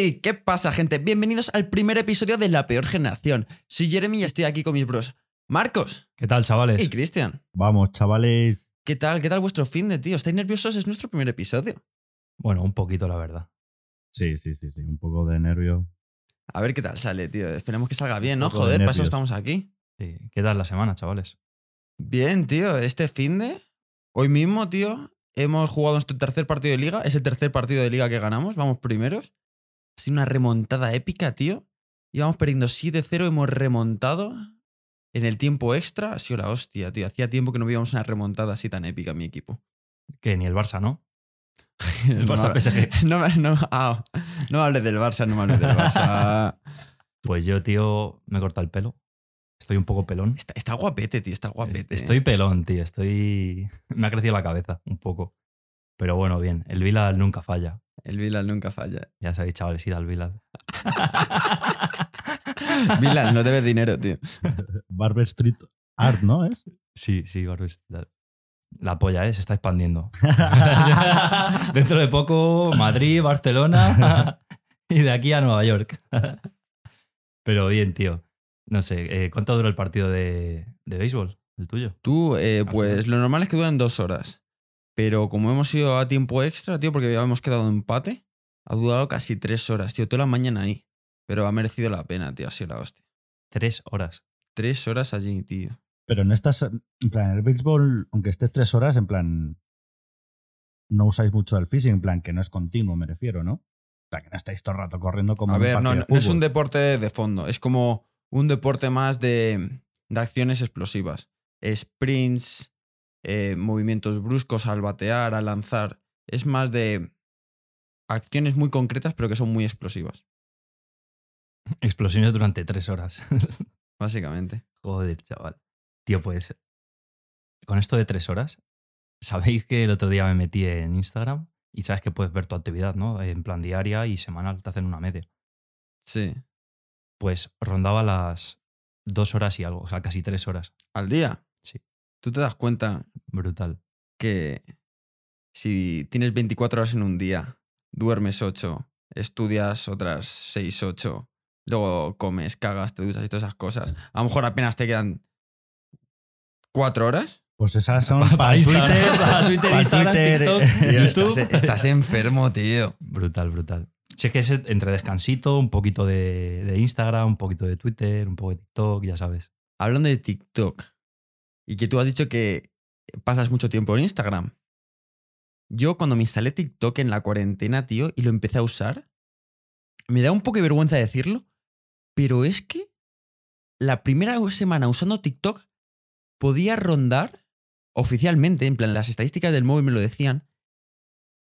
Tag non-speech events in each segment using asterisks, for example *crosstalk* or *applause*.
¡Hey! ¿Qué pasa, gente? Bienvenidos al primer episodio de La Peor Generación. Soy Jeremy y estoy aquí con mis bros Marcos ¿Qué tal, chavales? y Cristian. Vamos, chavales. ¿Qué tal? ¿Qué tal vuestro fin de tío? ¿Estáis nerviosos? Es nuestro primer episodio. Bueno, un poquito, la verdad. Sí, sí, sí, sí. Un poco de nervio. A ver qué tal sale, tío. Esperemos que salga bien, ¿no? Joder, para eso estamos aquí. Sí. ¿Qué tal la semana, chavales? Bien, tío. Este fin de. Hoy mismo, tío. Hemos jugado nuestro tercer partido de liga. Es el tercer partido de liga que ganamos. Vamos primeros. Ha sido una remontada épica, tío. Íbamos perdiendo 7-0. Hemos remontado. En el tiempo extra ha sido la hostia, tío. Hacía tiempo que no veíamos una remontada así tan épica en mi equipo. Que ni el Barça, ¿no? *laughs* El Barça No, PSG. *laughs* No, me- no, ah, no hables del Barça, no me hables del Barça. *laughs* Pues yo, tío, me he cortado el pelo. Estoy un poco pelón. Está, está guapete, tío, está guapete. Estoy pelón, tío. Estoy. Me ha crecido la cabeza un poco. Pero bueno, bien. El Bilal nunca falla. El Bilal nunca falla. Ya sabéis, chavales, id al Bilal. *laughs* Bilal, no debes dinero, tío. *laughs* Barber Street Art, ¿no? ¿Es? Sí, sí, Barbes. La polla, ¿eh? Se está expandiendo. *laughs* Dentro de poco, Madrid, Barcelona y de aquí a Nueva York. Pero bien, tío. No sé, eh, ¿cuánto dura el partido de, de béisbol? ¿El tuyo? Tú, eh, pues lo normal es que duren dos horas. Pero como hemos ido a tiempo extra, tío, porque ya hemos quedado empate, ha durado casi tres horas, tío. Toda la mañana ahí. Pero ha merecido la pena, tío. Ha sido la hostia. Tres horas. Tres horas allí, tío. Pero en estas, en plan, el béisbol, aunque estés tres horas, en plan, no usáis mucho el fishing, en plan, que no es continuo, me refiero, ¿no? O sea, que no estáis todo el rato corriendo como A un ver, no, no, no es un deporte de fondo, es como un deporte más de, de acciones explosivas. Sprints, eh, movimientos bruscos al batear, al lanzar. Es más de acciones muy concretas, pero que son muy explosivas, Explosiones durante tres horas. *laughs* básicamente. Joder, chaval. Tío, pues. Con esto de tres horas, sabéis que el otro día me metí en Instagram y sabes que puedes ver tu actividad, ¿no? En plan diaria y semanal, te hacen una media. Sí. Pues rondaba las dos horas y algo, o sea, casi tres horas. Al día. Tú te das cuenta Brutal. que si tienes 24 horas en un día, duermes 8, estudias otras 6, 8, luego comes, cagas, te duchas y todas esas cosas, a lo mejor apenas te quedan 4 horas. Pues esas *laughs* son Pa- para, para Twitter, para Twitter, para *laughs* Instagram, Twitter, TikTok. *laughs* Tío, estás, estás enfermo, tío. Brutal, brutal. Si es que es entre descansito, un poquito de, de Instagram, un poquito de Twitter, un poco de TikTok, ya sabes. Hablando de TikTok, y que tú has dicho que pasas mucho tiempo en Instagram. Yo cuando me instalé TikTok en la cuarentena, tío, y lo empecé a usar, me da un poco de vergüenza decirlo, pero es que la primera semana usando TikTok podía rondar oficialmente, en plan las estadísticas del móvil me lo decían,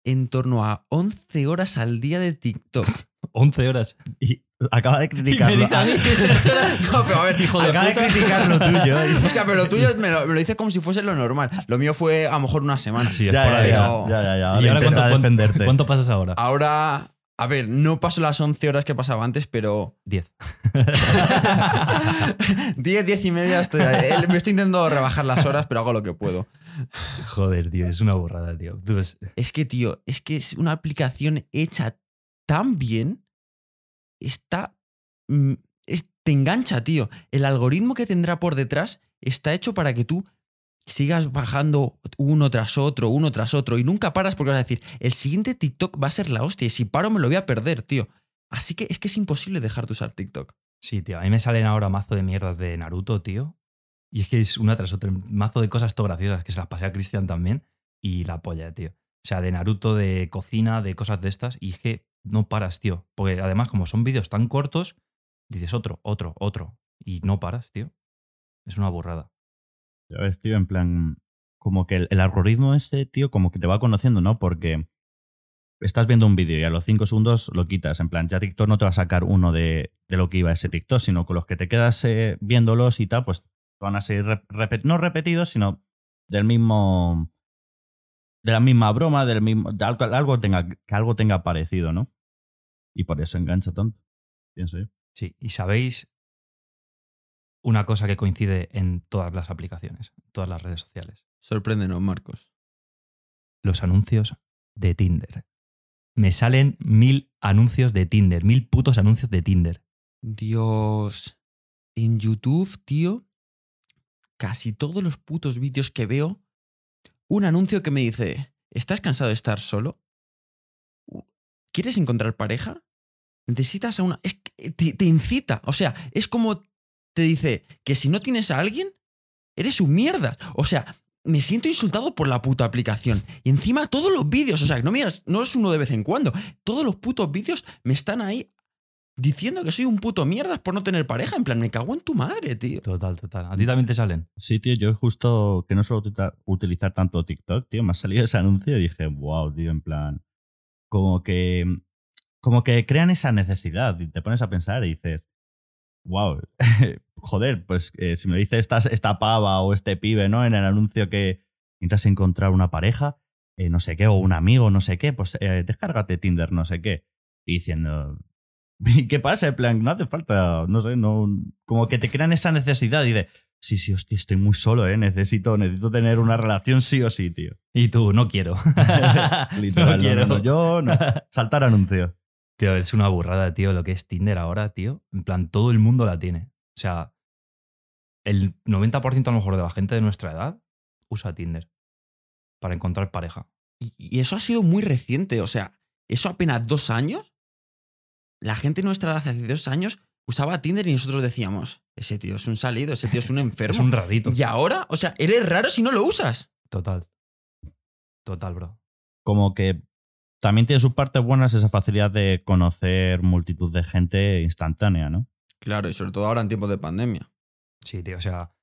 en torno a 11 horas al día de TikTok. *laughs* 11 horas. Y acaba de Y me criticarlo. dice a mí que tres horas. No, pero a ver, hijo de acaba de criticar lo tuyo. *laughs* O sea, pero lo tuyo me lo, me lo dices como si fuese lo normal. Lo mío fue a lo mejor una semana. Sí, es ya, por ya, ahí. ya, pero- ya, ya, ya. ¿Y Ahora cuánto, cuánto- defenderte. cuánto pasas ahora? Ahora, a ver, no paso las 11 horas que pasaba antes, pero 10. 10, 10 y media estoy ahí. Me estoy intentando rebajar las horas, pero hago lo que puedo. Joder, tío, es una borrada, tío. Tú ves- Es que, tío, es que es una aplicación hecha tan bien. Está. mm, te engancha, tío. El algoritmo que tendrá por detrás está hecho para que tú sigas bajando uno tras otro, uno tras otro, y nunca paras porque vas a decir, el siguiente TikTok va a ser la hostia, y si paro me lo voy a perder, tío. Así que es que es imposible dejar de usar TikTok. Sí, tío. A mí me salen ahora mazo de mierdas de Naruto, tío. Y es que es una tras otra. Mazo de cosas todo graciosas que se las pasé a Cristian también. Y la polla, tío. O sea, de Naruto, de cocina, de cosas de estas. Y es que no paras, tío. Porque además, como son vídeos tan cortos, dices otro, otro, otro. Y no paras, tío. Es una burrada. Ya ves, tío, en plan, como que el, algoritmo este, tío, como que te va conociendo, ¿no? Porque estás viendo un vídeo y a los cinco segundos lo quitas. En plan, ya TikTok no te va a sacar uno de, de lo que iba ese TikTok, sino con los que te quedas eh, viéndolos y tal, pues van a ser rep- no repetidos, sino del mismo. De la misma broma, del mismo. de algo, algo tenga, que algo tenga parecido, ¿no? Y por eso engancha tanto, pienso yo. Sí. Y sabéis una cosa que coincide en todas las aplicaciones, todas las redes sociales. Sorpréndenos, Marcos. Los anuncios de Tinder. me salen mil anuncios de Tinder, mil putos anuncios de Tinder. Dios. En YouTube, tío, casi todos los putos vídeos que veo, un anuncio que me dice, ¿estás cansado de estar solo? ¿Quieres encontrar pareja? Necesitas a una... Es que te, te incita, o sea, es como te dice que si no tienes a alguien, eres un mierda. O sea, me siento insultado por la puta aplicación. Y encima todos los vídeos, o sea, no me digas, no es uno de vez en cuando. Todos los putos vídeos me están ahí diciendo que soy un puto mierda por no tener pareja. En plan, me cago en tu madre, tío. Total, total. ¿A ti también te salen? Sí, tío, yo justo que no suelo utilizar- utilizar tanto TikTok, tío, me ha salido ese anuncio y dije, wow, tío, en plan, como que, como que crean esa necesidad y te pones a pensar y dices, wow, *laughs* joder, pues eh, si me dice esta, esta pava o este pibe, ¿no? En el anuncio que intentas encontrar una pareja, eh, no sé qué, o un amigo, no sé qué, pues eh, descárgate Tinder, no sé qué. Y diciendo, *laughs* ¿y qué pasa? En plan, no hace falta, no sé, no, como que te crean esa necesidad y de, sí, sí, hostia, estoy muy solo, ¿eh? Necesito, necesito tener una relación sí o sí, tío. Y tú, no quiero. *laughs* Literal, no quiero. no, no, yo no. Saltar anuncio. Tío, es una burrada, tío, lo que es Tinder ahora, tío. En plan, todo el mundo la tiene. O sea, el 90% a lo mejor de la gente de nuestra edad usa Tinder para encontrar pareja. Y, y eso ha sido muy reciente, o sea, eso apenas dos años. La gente de nuestra edad hace dos años usaba Tinder y nosotros decíamos, ese tío es un salido, ese tío es un *laughs* enfermo. Es un rarito. Y ahora, o sea, eres raro si no lo usas. Total. Total, bro. Como que también tiene sus partes buenas esa facilidad de conocer multitud de gente instantánea, ¿no? Claro, y sobre todo ahora en tiempos de pandemia. Sí, tío, o sea,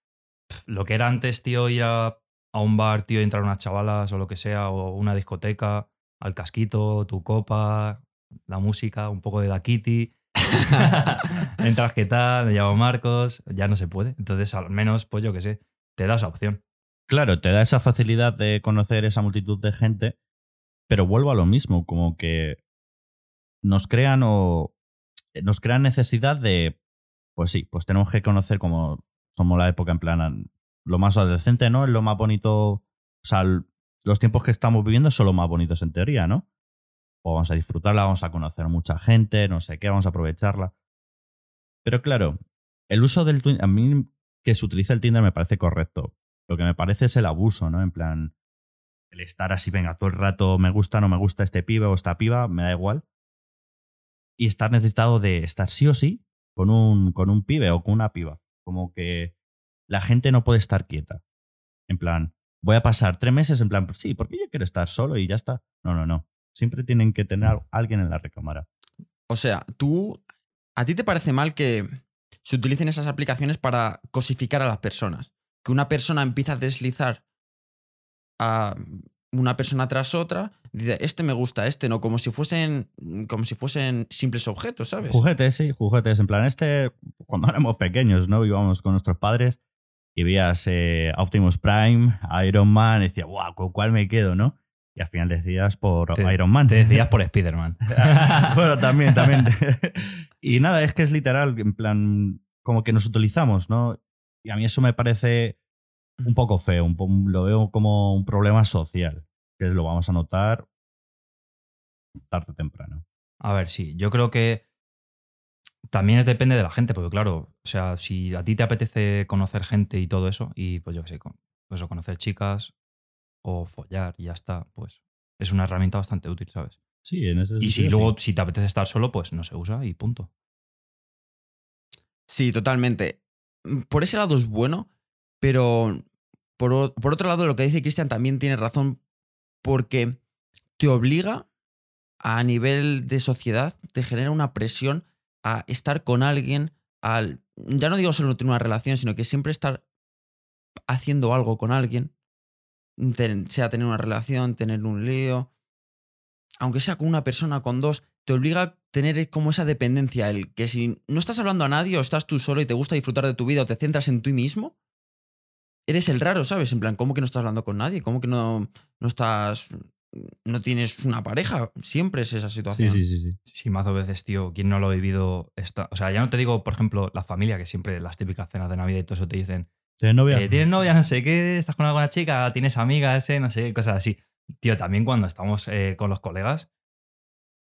lo que era antes, tío, ir a, a un bar, tío, entrar unas chavalas o lo que sea, o una discoteca, al casquito, tu copa, la música, un poco de la Kitty. *laughs* Entras, ¿qué tal? Me llamo Marcos, ya no se puede. Entonces, al menos, pues yo qué sé, te da esa opción. Claro, te da esa facilidad de conocer esa multitud de gente, pero vuelvo a lo mismo, como que nos crean o nos crean necesidad de, pues sí, pues tenemos que conocer como somos la época en plan lo más adolescente, ¿no? Es lo más bonito, o sea, los tiempos que estamos viviendo son los más bonitos en teoría, ¿no? O vamos a disfrutarla, vamos a conocer mucha gente, no sé qué, vamos a aprovecharla. Pero claro, el uso del Tinder, a mí que se utiliza el Tinder me parece correcto. Lo que me parece es el abuso, ¿no? En plan, el estar así, venga, todo el rato me gusta, no me gusta este pibe o esta piba, me da igual. Y estar necesitado de estar sí o sí con un, con un pibe o con una piba. Como que la gente no puede estar quieta. En plan, voy a pasar tres meses en plan, "Pues sí, porque yo quiero estar solo y ya está. No, no, no. Siempre tienen que tener a alguien en la recámara. O sea, tú, ¿a ti te parece mal que se utilicen esas aplicaciones para cosificar a las personas? Que una persona empieza a deslizar a una persona tras otra, dice, este me gusta, este no, como si fuesen, como si fuesen simples objetos, ¿sabes? Juguetes, sí, juguetes. En plan, este, cuando *laughs* éramos pequeños, ¿no? Íbamos con nuestros padres y veías eh, Optimus Prime, Iron Man, y decías, guau, ¿con cuál me quedo, no? Y al final decías por Te- Iron Man. Te decías por *laughs* Spider-Man. *laughs* bueno, también, también. *laughs* y nada, es que es literal, en plan, como que nos utilizamos, ¿no? Y a mí eso me parece un poco feo, un lo veo como un problema social, que lo vamos a notar tarde o temprano. A ver, sí, yo creo que también es depende de la gente, porque claro, o sea, si a ti te apetece conocer gente y todo eso, y pues yo qué sé, con, pues, conocer chicas o follar y ya está, pues es una herramienta bastante útil, ¿sabes? Sí, en ese Y si luego, si te apetece estar solo, pues no se usa y punto. Sí, totalmente. Por ese lado es bueno, pero por, por otro lado lo que dice Cristian también tiene razón porque te obliga a nivel de sociedad, te genera una presión a estar con alguien, al, ya no digo solo tener una relación, sino que siempre estar haciendo algo con alguien, sea tener una relación, tener un lío, aunque sea con una persona, con dos, te obliga a tener como esa dependencia, el que si no estás hablando a nadie o estás tú solo y te gusta disfrutar de tu vida o te centras en ti mismo, eres el raro, ¿sabes? En plan, ¿cómo que no estás hablando con nadie? ¿Cómo que no, no estás... no tienes una pareja? Siempre es esa Sí, situación. sí, sí, sí. Sí, mazo veces, tío, quien no lo ha vivido está. O sea, ya no te digo, por ejemplo, la familia, que siempre las típicas cenas de Navidad y todo eso te dicen, ¿Tienes novia? eh, ¿tienes novia? No sé qué, estás con alguna chica, tienes amigas, eh, no sé, cosas así. Tío, también cuando estamos eh, con los colegas,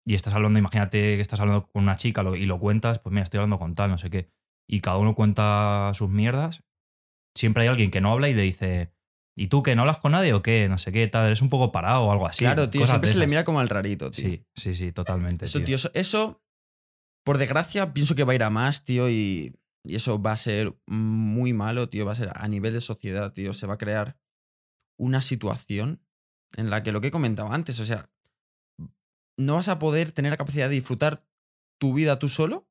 y estás hablando, imagínate que estás hablando con una chica lo- y lo cuentas, pues mira, estoy hablando con tal, no sé qué. Y cada uno cuenta sus mierdas. Siempre hay alguien que no habla y le dice, ¿y tú que no hablas con nadie o qué? No sé qué, tal, eres un poco parado o algo así. claro, tío, siempre se le mira como al rarito, tío. Sí, sí, sí, totalmente. Eso, tío. tío, eso, eso, por desgracia, pienso que va a ir a más, tío, y, y eso va a ser muy malo, tío. Va a ser a nivel de sociedad, tío. Se va a crear una situación en la que lo que he comentado antes, o sea, no vas a poder tener la capacidad de disfrutar tu vida tú solo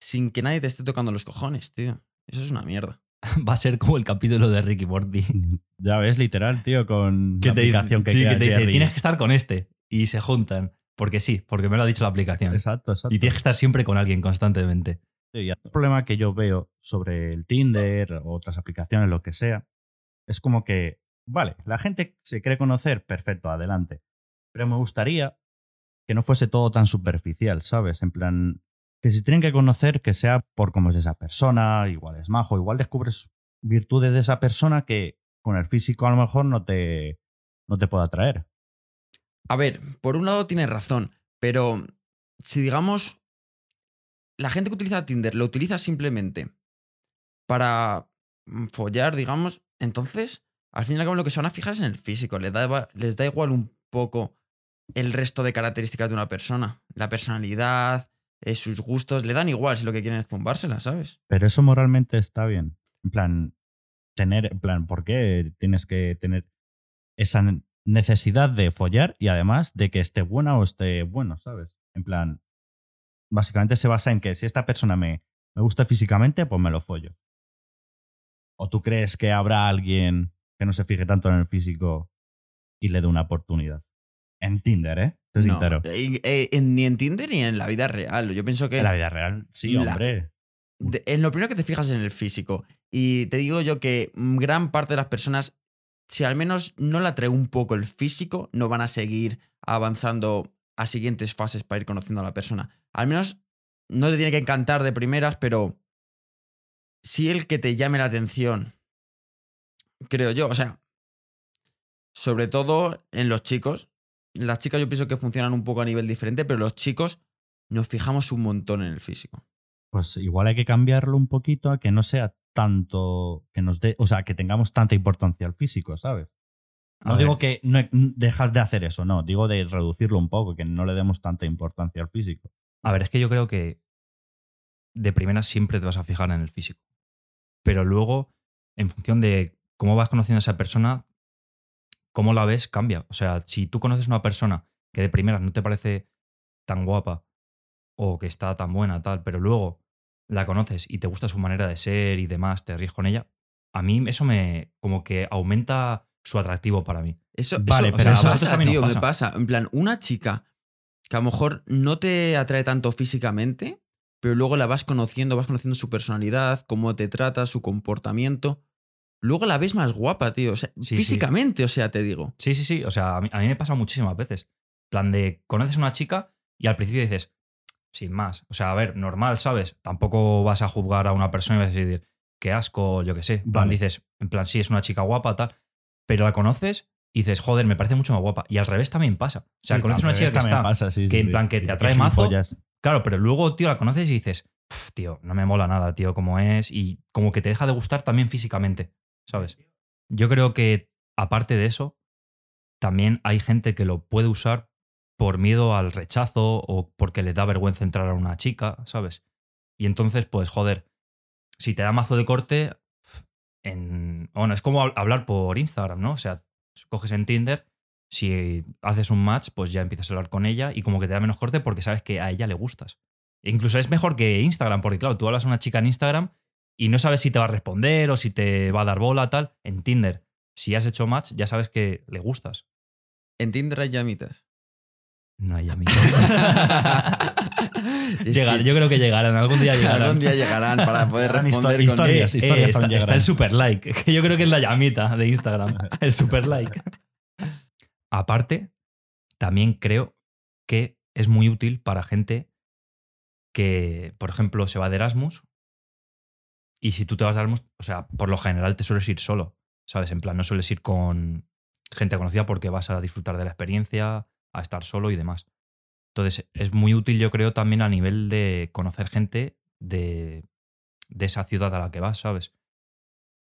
sin que nadie te esté tocando los cojones, tío. Eso es una mierda. *laughs* Va a ser como el capítulo de Ricky Morty. *laughs* Ya ves, literal, tío, con que la te, aplicación que sí, que te tienes que estar con este. Y se juntan. Porque sí, porque me lo ha dicho la aplicación. Exacto, exacto. Y tienes que estar siempre con alguien constantemente. Y el problema que yo veo sobre el Tinder o otras aplicaciones, lo que sea, es como que, vale, la gente se cree conocer, perfecto, adelante. Pero me gustaría que no fuese todo tan superficial, ¿sabes? En plan, que si tienen que conocer, que sea por cómo es esa persona, igual es majo, igual descubres virtudes de esa persona que con el físico a lo mejor no te, no te pueda atraer. A ver, por un lado tienes razón, pero si digamos, la gente que utiliza Tinder lo utiliza simplemente para mm, follar, digamos, entonces, al fin y al cabo lo que se van a fijar es en el físico, les da, les da igual un poco el resto de características de una persona, la personalidad, eh, sus gustos, le dan igual si lo que quieren es zumbársela, ¿sabes? Pero eso moralmente está bien. En plan, tener, en plan, ¿por qué tienes que tener esa ne- necesidad de follar y además de que esté buena o esté bueno, ¿sabes? En plan, básicamente se basa en que si esta persona me, me gusta físicamente, pues me lo follo. ¿O tú crees que habrá alguien que no se fije tanto en el físico y le dé una oportunidad? En Tinder, ¿eh? Te No, sincero. eh, eh, ni en Tinder ni en la vida real. Yo pienso que... En la vida real, sí, La- hombre. de- en lo primero que te fijas es en el físico. Y te digo yo que mm, gran parte de las personas, si al menos no le atrae un poco el físico, no van a seguir avanzando a siguientes fases para ir conociendo a la persona. Al menos no te tiene que encantar de primeras, pero sí el que te llame la atención. Creo yo, o sea, sobre todo en los chicos. Las chicas yo pienso que funcionan un poco a nivel diferente, pero los chicos nos fijamos un montón en el físico. Pues igual hay que cambiarlo un poquito a que no sea tanto que nos dé, o sea, que tengamos tanta importancia al físico, ¿sabes? No A digo ver, que no dejas de hacer eso, no, digo de reducirlo un poco, que no le demos tanta importancia al físico. A ver, es que yo creo que de primera siempre te vas a fijar en el físico. Pero luego, en función de cómo vas conociendo a esa persona, cómo la ves, cambia. O sea, si tú conoces a una persona que de primeras no te parece tan guapa o que está tan buena, tal, pero luego la conoces y te gusta su manera de ser y demás, te ríes con ella, a mí eso me como que aumenta su atractivo para mí. Eso, Vale, eso- pero a pasa, también tío, me pasa. En plan, una chica que a lo mejor no te atrae tanto físicamente, pero luego la vas conociendo, vas conociendo su personalidad, cómo te trata, su comportamiento. Luego la ves más guapa, tío. O sea, Sí, sí. físicamente, o sea, te digo. Sí, sí, sí. O sea, a mí, a mí me pasa muchísimas veces. En plan de, conoces a una chica y al principio dices, sin más. O sea, a ver, normal, ¿sabes? Tampoco vas a juzgar a una persona y vas a decir, qué asco, yo qué sé. En plan, Vale. dices, en plan, sí, es una chica guapa, tal. Pero la conoces y dices, joder, me parece mucho más guapa. Y al revés también pasa. O sea, Sí, conoces una chica que está. pasa, sí, sí, que en plan que te atrae mazo. Claro, pero luego, tío, la conoces y dices, "Pf, tío, no me mola nada, tío, como es. Y como que te deja de gustar también físicamente, ¿sabes? Yo creo que, aparte de eso, también hay gente que lo puede usar por miedo al rechazo o porque le da vergüenza entrar a una chica, ¿sabes? Y entonces, pues, joder, si te da mazo de corte, en, bueno, es como hab- hablar por Instagram, ¿no? O sea, coges en Tinder, si haces un match, pues ya empiezas a hablar con ella y como que te da menos corte porque sabes que a ella le gustas. Incluso es mejor que Instagram, porque claro, tú hablas a una chica en Instagram y no sabes si te va a responder o si te va a dar bola, tal. En Tinder, si has hecho match, ya sabes que le gustas. En Tinder hay llamitas. No hay amigos. *laughs* Llegar, que yo creo que llegarán, algún día llegarán. algún día llegarán para poder responder histo- con historias. Eh, eh, historias está, el super like, *laughs* que yo creo que es la llamita de Instagram, *laughs* el super like. Aparte, también creo que es muy útil para gente que, por ejemplo, se va de Erasmus y si tú te vas de Erasmus, o sea, por lo general te sueles ir solo, ¿sabes? En plan, no sueles ir con gente conocida porque vas a disfrutar de la experiencia, a estar solo y demás. Entonces, es muy útil, yo creo, también a nivel de conocer gente de, de esa ciudad a la que vas, ¿sabes?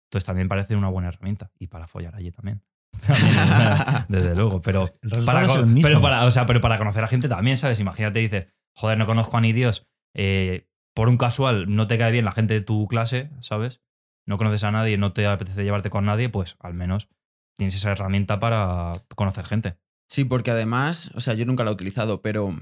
Entonces, también parece una buena herramienta. Y para follar allí también. *laughs* *laughs* Desde luego. Pero para, pero, para, o sea, pero para conocer a gente también, ¿sabes? Imagínate, dices, joder, no conozco a ni Dios. eh, por un casual no te cae bien la gente de tu clase, ¿sabes? No conoces a nadie, no te apetece llevarte con nadie, pues al menos tienes esa herramienta para conocer gente. Sí, porque además, o sea, yo nunca la he utilizado, pero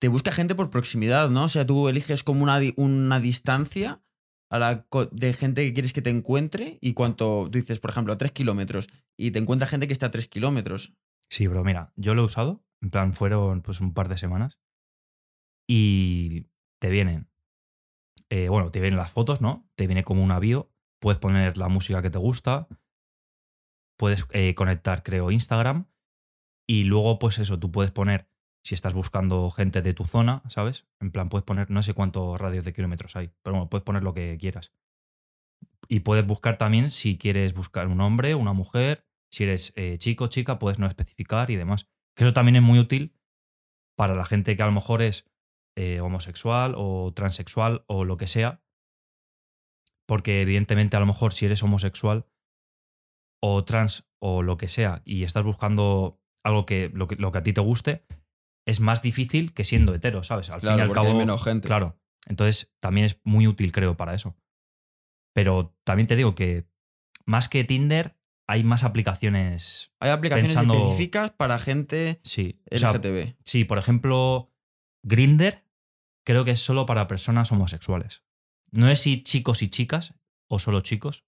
te busca gente por proximidad, ¿no? O sea, tú eliges como una, una distancia a la de gente que quieres que te encuentre y cuánto, tú dices, por ejemplo, a 3 kilómetros y te encuentra gente que está a 3 kilómetros. Sí, bro, mira, yo lo he usado, en plan, fueron pues un par de semanas y te vienen, eh, bueno, te vienen las fotos, ¿no? Te viene como una bio, puedes poner la música que te gusta, puedes eh, conectar, creo, Instagram y luego, pues eso, tú puedes poner, si estás buscando gente de tu zona, ¿sabes? En plan, puedes poner, no sé cuántos radios de kilómetros hay, pero bueno, puedes poner lo que quieras. Y puedes buscar también si quieres buscar un hombre, una mujer, si eres eh, chico, chica, puedes no especificar y demás. Que eso también es muy útil para la gente que a lo mejor es eh, homosexual o transexual o lo que sea. Porque evidentemente a lo mejor si eres homosexual o trans o lo que sea y estás buscando algo que lo que, lo que a ti te guste, es más difícil que siendo hetero, ¿sabes? Al fin y al cabo, hay menos gente. Claro. Entonces también es muy útil, creo, para eso. Pero también te digo que más que Tinder, hay más aplicaciones. Hay aplicaciones Pensando- específicas para gente Sí. O sea, LGTB. sí, por ejemplo, Grinder creo que es solo para personas homosexuales. No es si chicos y chicas o solo chicos,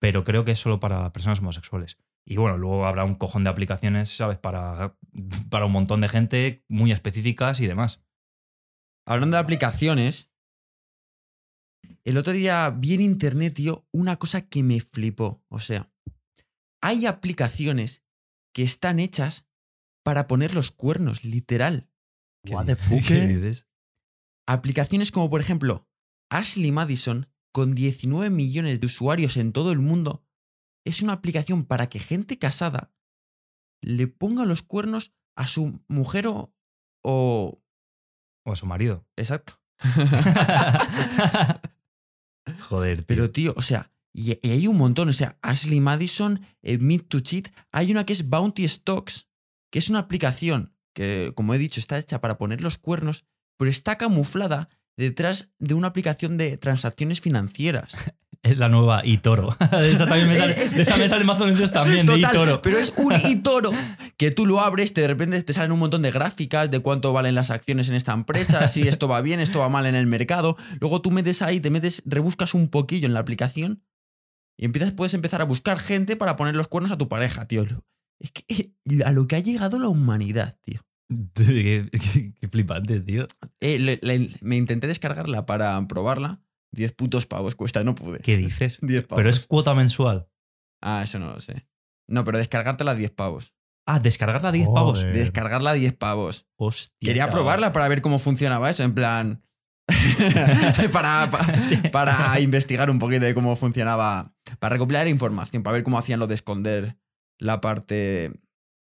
pero creo que es solo para personas homosexuales. Y bueno, luego habrá un cojón de aplicaciones, ¿sabes? Para, para un montón de gente muy específicas y demás. Hablando de aplicaciones, el otro día vi en internet, tío, una cosa que me flipó. O sea, hay aplicaciones que están hechas para poner los cuernos, literal. What the ¿Qué fuck? dices? Aplicaciones como, por ejemplo, Ashley Madison, con 19 millones de usuarios en todo el mundo, es una aplicación para que gente casada le ponga los cuernos a su mujer o... o... O a su marido. Exacto. *laughs* Joder, tío. Pero, tío, o sea, y, y hay un montón. O sea, Ashley Madison, eh, Meet to Cheat. Hay una que es Bounty Stocks, que es una aplicación que, como he dicho, está hecha para poner los cuernos, pero está camuflada detrás de una aplicación de transacciones financieras. *laughs* Es la nueva eToro. *laughs* de esa también me sale, de esa me también, de Total, eToro. pero es un eToro *laughs* que tú lo abres, te, de repente te salen un montón de gráficas de cuánto valen las acciones en esta empresa, si esto va bien, esto va mal en el mercado. Luego tú metes ahí, te metes, rebuscas un poquillo en la aplicación y empiezas, puedes empezar a buscar gente para poner los cuernos a tu pareja, tío. Es que eh, a lo que ha llegado la humanidad, tío. *laughs* qué, qué- qué flipante, tío. Eh, le- le- me intenté descargarla para probarla. 10 putos pavos cuesta, no pude. ¿Qué dices? *laughs* 10 pavos. Pero es cuota mensual. Ah, eso no lo sé. No, pero descargártela 10 pavos. Ah, descargarla a 10 pavos. Descargarla 10 pavos. Hostia. Quería chaval. probarla para ver cómo funcionaba eso, en plan. *laughs* *laughs* para, pa- Sí. para investigar un poquito de cómo funcionaba. Para recopilar información, para ver cómo hacían lo de esconder la parte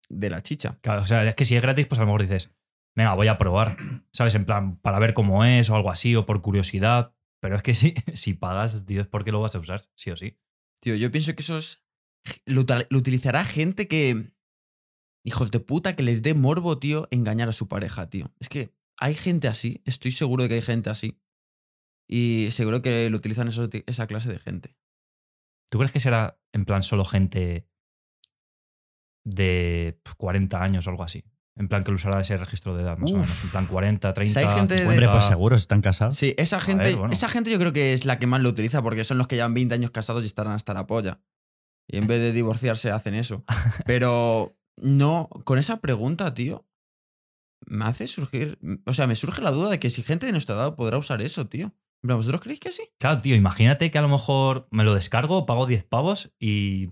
de la chicha. Claro, o sea, es que si es gratis, pues a lo mejor dices, venga, voy a probar. ¿Sabes? En plan, para ver cómo es o algo así, o por curiosidad. Pero es que si, *laughs* si pagas, tío, es porque lo vas a usar, sí o sí. Tío, yo pienso que eso es. Lo, utilizará gente que. Hijos de puta, que les dé morbo, tío, engañar a su pareja, tío. Es que hay gente así, estoy seguro de que hay gente así. Y seguro que lo utilizan esos- esa clase de gente. ¿Tú crees que será en plan solo gente de pf, 40 años o algo así? En plan que lo usará ese registro de edad, más o menos. En plan 40, 30, hay gente de- 50. Hombre, pues seguro, si están casados. Sí, esa gente, ver, bueno. esa gente yo creo que es la que más lo utiliza porque son los que llevan 20 años casados y estarán hasta la polla. Y en vez de divorciarse hacen eso. *laughs* Pero no, con esa pregunta, tío, me hace surgir, o sea, me surge la duda de que si gente de nuestra edad podrá usar eso, tío. En plan, ¿Vosotros creéis que sí? Claro, tío, imagínate que a lo mejor me lo descargo, pago 10 pavos y.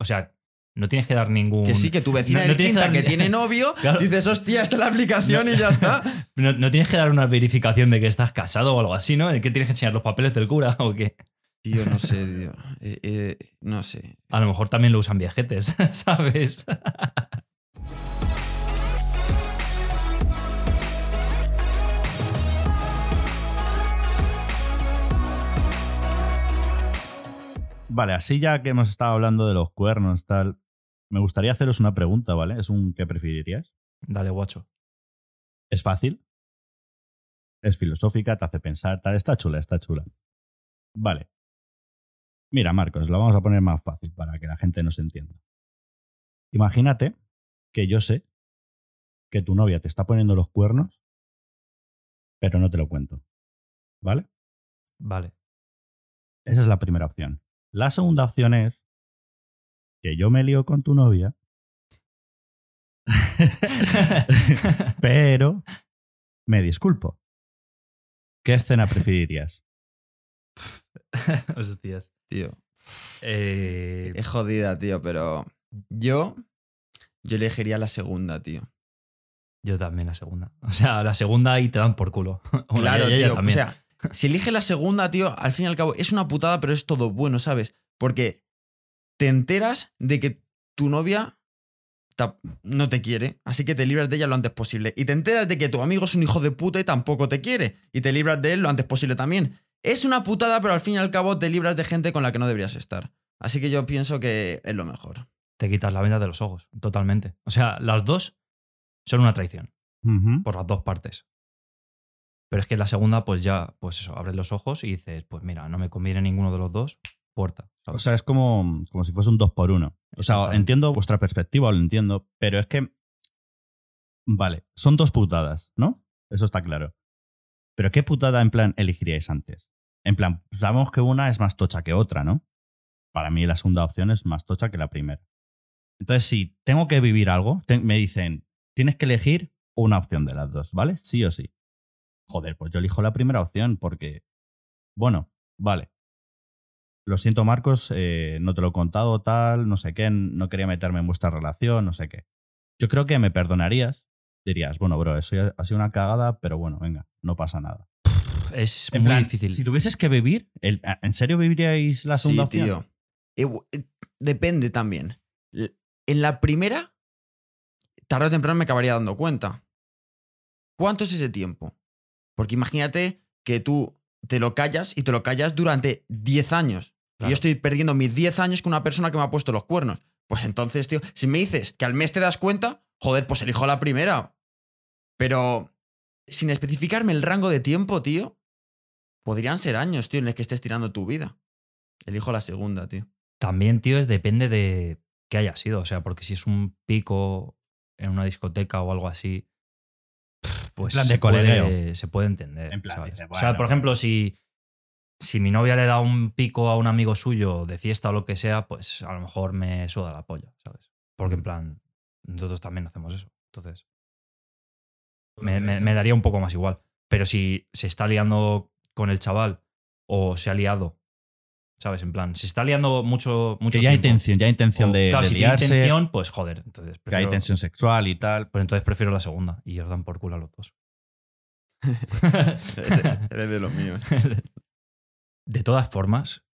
O sea, no tienes que dar ningún. Que sí, que tu vecina no, no que tiene *laughs* novio, claro. dices, hostia, está la aplicación y ya está. *laughs* No, tienes que dar una verificación de que estás casado o algo así, ¿no? ¿Que tienes que enseñar los papeles del cura o qué? Tío, no sé, *laughs* tío. Eh, eh, no sé. A lo mejor también lo usan viajetes, ¿sabes? Vale, así ya que hemos estado hablando de los cuernos, tal, me gustaría haceros una pregunta, ¿vale? Es un ¿qué preferirías? Dale, guacho. Es fácil, es filosófica, te hace pensar, tal, está chula, está chula. Vale. Mira, Marcos, lo vamos a poner más fácil para que la gente nos entienda. Imagínate que yo sé que tu novia te está poniendo los cuernos, pero no te lo cuento. ¿Vale? Vale. Esa es la primera opción. La segunda opción es que yo me lío con tu novia, *laughs* pero me disculpo. ¿Qué escena preferirías? Hostias. Tío. Eh, Es jodida, tío, pero yo. Yo elegiría la segunda, tío. yo también la segunda. O sea, la segunda y te dan por culo. *laughs* Claro, ella tío. O sea, si elige la segunda, tío, al fin y al cabo es una putada, pero es todo bueno, ¿sabes? Porque te enteras de que tu novia no te quiere, así que te libras de ella lo antes posible. Y te enteras de que tu amigo es un hijo de puta y tampoco te quiere, y te libras de él lo antes posible también. Es una putada, pero al fin y al cabo te libras de gente con la que no deberías estar. Así que yo pienso que es lo mejor. te quitas la venda de los ojos, totalmente. O sea, las dos son una traición, por las dos partes. Pero es que la segunda, pues ya, pues eso, abres los ojos y dices, pues mira, no me conviene ninguno de los dos, puerta. O sea, es como, como si fuese un dos por uno. O sea, entiendo vuestra perspectiva, lo entiendo, pero es que. Vale, son dos putadas, ¿no? Eso está claro. Pero ¿qué putada en plan elegiríais antes? En plan, sabemos que una es más tocha que otra, ¿no? Para mí la segunda opción es más tocha que la primera. Entonces, si tengo que vivir algo, te- me dicen, tienes que elegir una opción de las dos, ¿vale? Sí o sí. Joder, pues yo elijo la primera opción porque, bueno, vale. Lo siento, Marcos, eh, no te lo he contado, tal, no sé qué, no quería meterme en vuestra relación, no sé qué. Yo creo que me perdonarías. Dirías, bueno, bro, eso ya ha sido una cagada, pero bueno, venga, no pasa nada. es En muy plan, difícil. Si tuvieses que vivir, el- ¿en serio viviríais la segunda sí, opción? tío. Eh, eh, depende también. En la primera, tarde o temprano me acabaría dando cuenta. ¿Cuánto es ese tiempo? Porque imagínate que tú te lo callas y te lo callas durante 10 años. Y yo estoy perdiendo mis 10 años con una persona que me ha puesto los cuernos. Pues entonces, tío, si me dices que al mes te das cuenta, joder, pues elijo la primera. Pero sin especificarme el rango de tiempo, tío, podrían ser años, tío, en los que estés tirando tu vida. Elijo la segunda, tío. También, tío, es depende de qué haya sido. O sea, porque si es un pico en una discoteca o algo así, pues plan de se, puede, se puede entender. En plan, ¿sabes? dice, o sea, por bueno. ejemplo, si, si mi novia le da un pico a un amigo suyo de fiesta o lo que sea, pues a lo mejor me suda la polla, ¿sabes? Porque en plan, nosotros también hacemos eso. Entonces, me, me- me daría un poco más igual. Pero si se está liando con el chaval o se ha liado, ¿sabes? En plan, si está liando mucho, mucho Que ya hay tensión, ya hay intención o, de, claro, de si tiene liarse, intención, pues joder. Entonces que hay tensión sexual y tal. pues entonces prefiero la segunda y os dan por culo a los dos. *laughs* *laughs* Eres de los míos. *laughs* de todas formas,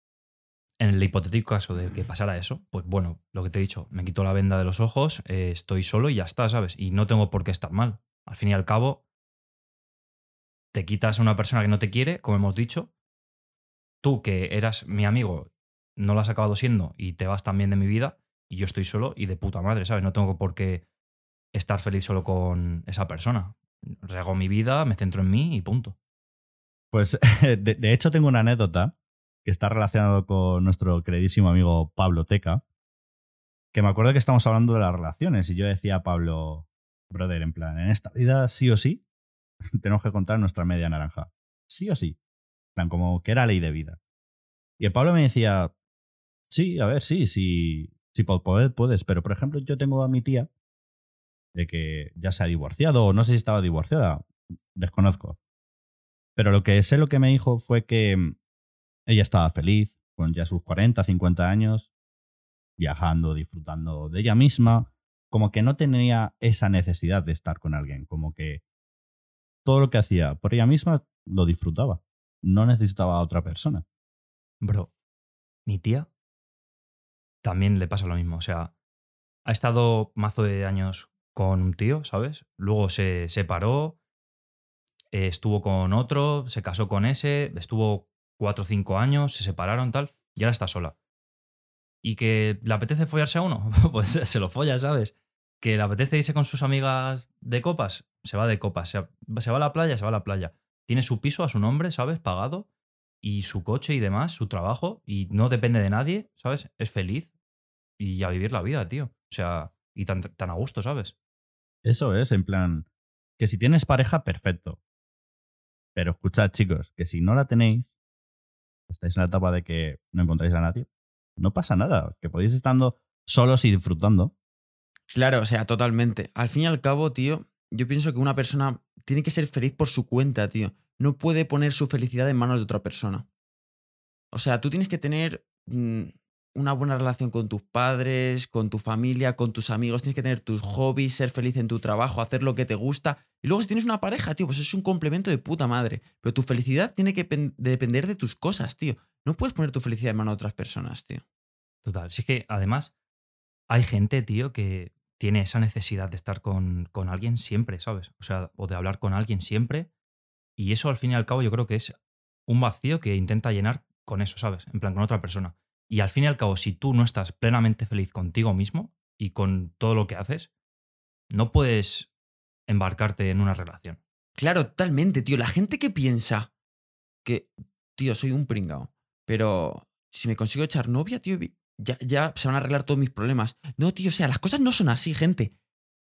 en el hipotético caso de que pasara eso, pues bueno, lo que te he dicho, me quito la venda de los ojos, eh, estoy solo y ya está, ¿sabes? Y no tengo por qué estar mal. Al fin y al cabo, te quitas a una persona que no te quiere, como hemos dicho. Tú, que eras mi amigo, no lo has acabado siendo y te vas también de mi vida, y yo estoy solo y de puta madre, ¿sabes? No tengo por qué estar feliz solo con esa persona. Rego mi vida, me centro en mí y punto. Pues *laughs* de, hecho tengo una anécdota que está relacionado con nuestro queridísimo amigo Pablo Teca, que me acuerdo que estamos hablando de las relaciones y yo decía a Pablo, brother, en plan, en esta vida sí o sí *laughs* tenemos que contar nuestra media naranja. Sí o sí. En plan, como que era ley de vida. Y el Pablo me decía, sí, a ver, sí, sí, sí, por poder puedes, pero por ejemplo yo tengo a mi tía de que ya se ha divorciado o no sé si estaba divorciada, desconozco. Pero lo que sé lo que me dijo fue que mm, ella estaba feliz, con ya sus 40, 50 años, viajando, disfrutando de ella misma, como que no tenía esa necesidad de estar con alguien, como que todo lo que hacía por ella misma lo disfrutaba, no necesitaba a otra persona. Bro, mi tía también le pasa lo mismo. O sea, ha estado mazo de años con un tío, ¿sabes? Luego se separó, eh, estuvo con otro, se casó con ese, estuvo cuatro o cinco años, se separaron, tal, y ahora está sola. y que le apetece follarse a uno, *laughs* pues se lo folla, ¿sabes? Que le apetece irse con sus amigas de copas, se va de copas. Se, se va a la playa, se va a la playa. Tiene su piso a su nombre, ¿sabes? Pagado. Y su coche y demás, su trabajo. Y no depende de nadie, ¿sabes? Es feliz. Y a vivir la vida, tío. O sea, y tan, tan a gusto, ¿sabes? Eso es, en plan, que si tienes pareja, perfecto. Pero escuchad, chicos, que si no la tenéis, estáis en la etapa de que no encontráis a nadie, no pasa nada, que podéis estando solos y disfrutando. Claro, o sea, totalmente. Al fin y al cabo, tío, yo pienso que una persona tiene que ser feliz por su cuenta, tío. No puede poner su felicidad en manos de otra persona. O sea, tú tienes que tener mm, una buena relación con tus padres, con tu familia, con tus amigos, tienes que tener tus hobbies, ser feliz en tu trabajo, hacer lo que te gusta. Y luego si tienes una pareja, tío, pues es un complemento de puta madre. Pero tu felicidad tiene que pen- depender de tus cosas, tío. No puedes poner tu felicidad en manos de otras personas, tío. Total. Si es que además hay gente, tío, que tiene esa necesidad de estar con, con alguien siempre, ¿sabes? O sea, o de hablar con alguien siempre. Y eso al fin y al cabo yo creo que es un vacío que intenta llenar con eso, ¿sabes? En plan, con otra persona. Y al fin y al cabo, si tú no estás plenamente feliz contigo mismo y con todo lo que haces, no puedes embarcarte en una relación. Claro, totalmente, tío. La gente que piensa que, tío, soy un pringao, pero si me consigo echar novia, tío, ya, ya se van a arreglar todos mis problemas. No, tío, o sea, las cosas no son así, gente.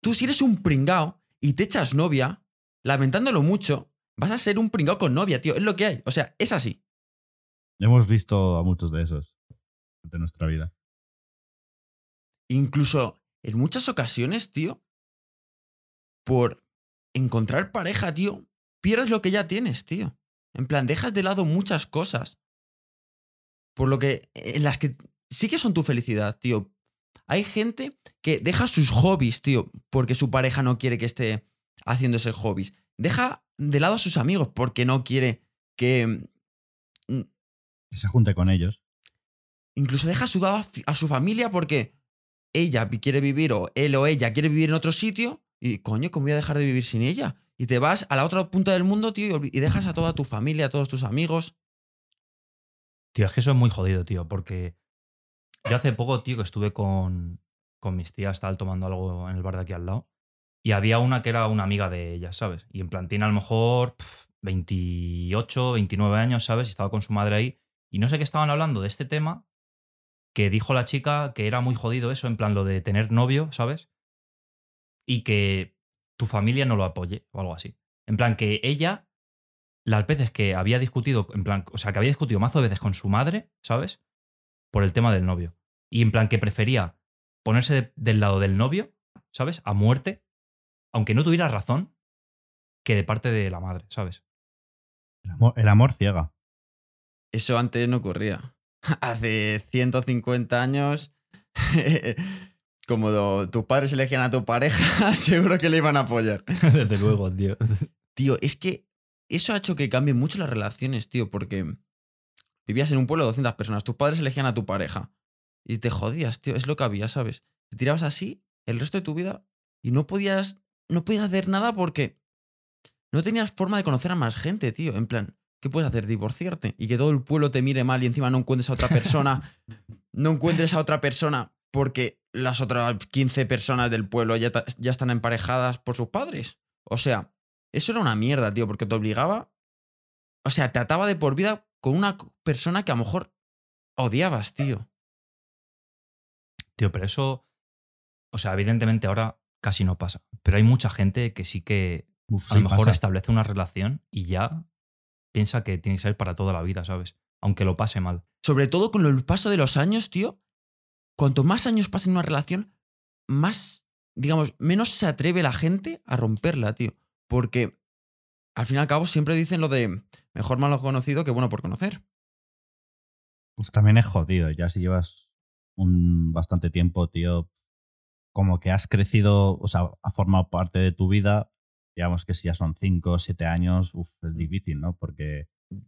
Tú si eres un pringao y te echas novia, lamentándolo mucho, vas a ser un pringao con novia, tío. Es lo que hay. O sea, es así. Hemos visto a muchos de esos de nuestra vida. Incluso en muchas ocasiones, tío, por encontrar pareja, tío, pierdes lo que ya tienes, tío. En plan, dejas de lado muchas cosas. Por lo que, en las que sí que son tu felicidad, tío. Hay gente que deja sus hobbies, tío, porque su pareja no quiere que esté haciendo ese hobbies. Deja de lado a sus amigos porque no quiere que Que se junte con ellos. Incluso deja a a su familia porque ella quiere vivir o él o ella quiere vivir en otro sitio y coño, ¿cómo voy a dejar de vivir sin ella? Y te vas a la otra punta del mundo, tío, y dejas a toda tu familia, a todos tus amigos. Tío, es que eso es muy jodido, tío, porque yo hace poco, tío, que estuve con, con mis tías, tal, tomando algo en el bar de aquí al lado, y había una que era una amiga de ellas, ¿sabes? Y en plan, tiene a lo mejor pf, 28, 29 años, ¿sabes? Y estaba con su madre ahí, y no sé qué estaban hablando de este tema, que dijo la chica que era muy jodido eso, en plan, lo de tener novio, ¿sabes? Y que tu familia no lo apoye, o algo así. En plan, que ella las veces que había discutido, en plan, o sea, que había discutido mazo de veces con su madre, ¿sabes? Por el tema del novio. Y en plan que prefería ponerse de- del lado del novio, ¿sabes? A muerte, aunque no tuviera razón, que de parte de la madre, ¿sabes? El amor, el amor ciega. Eso antes no ocurría. *laughs* Hace 150 años, *laughs* como tus padres elegían a tu pareja, *laughs* seguro que le iban a apoyar. Desde luego, tío. Tío, es que eso ha hecho que cambien mucho las relaciones, tío, porque vivías en un pueblo de 200 personas, tus padres elegían a tu pareja y te jodías, tío, es lo que había, ¿sabes? Te tirabas así el resto de tu vida y no podías, no podías hacer nada porque no tenías forma de conocer a más gente, tío, en plan, ¿qué puedes hacer? Divorciarte y que todo el pueblo te mire mal y encima no encuentres a otra persona, *laughs* no encuentres a otra persona porque las otras 15 personas del pueblo ya, ya están emparejadas por sus padres. O sea, eso era una mierda, tío, porque te obligaba. O sea, te ataba de por vida con una persona que a lo mejor odiabas, tío. Tío, pero eso, o sea, evidentemente ahora casi no pasa. Pero hay mucha gente que sí que Uf, a sí lo mejor pasa. establece una relación y ya piensa que tiene que ser para toda la vida, ¿sabes? Aunque lo pase mal. Sobre todo con el paso de los años, tío. Cuanto más años pasen en una relación, más, digamos, menos se atreve la gente a romperla, tío. Porque al fin y al cabo siempre dicen lo de mejor malo conocido que bueno por conocer. Uf, también es jodido. Ya si llevas un bastante tiempo, tío, como que has crecido, o sea, ha formado parte de tu vida. Digamos que si ya son 5 o 7 años, uf, es difícil, ¿no? Porque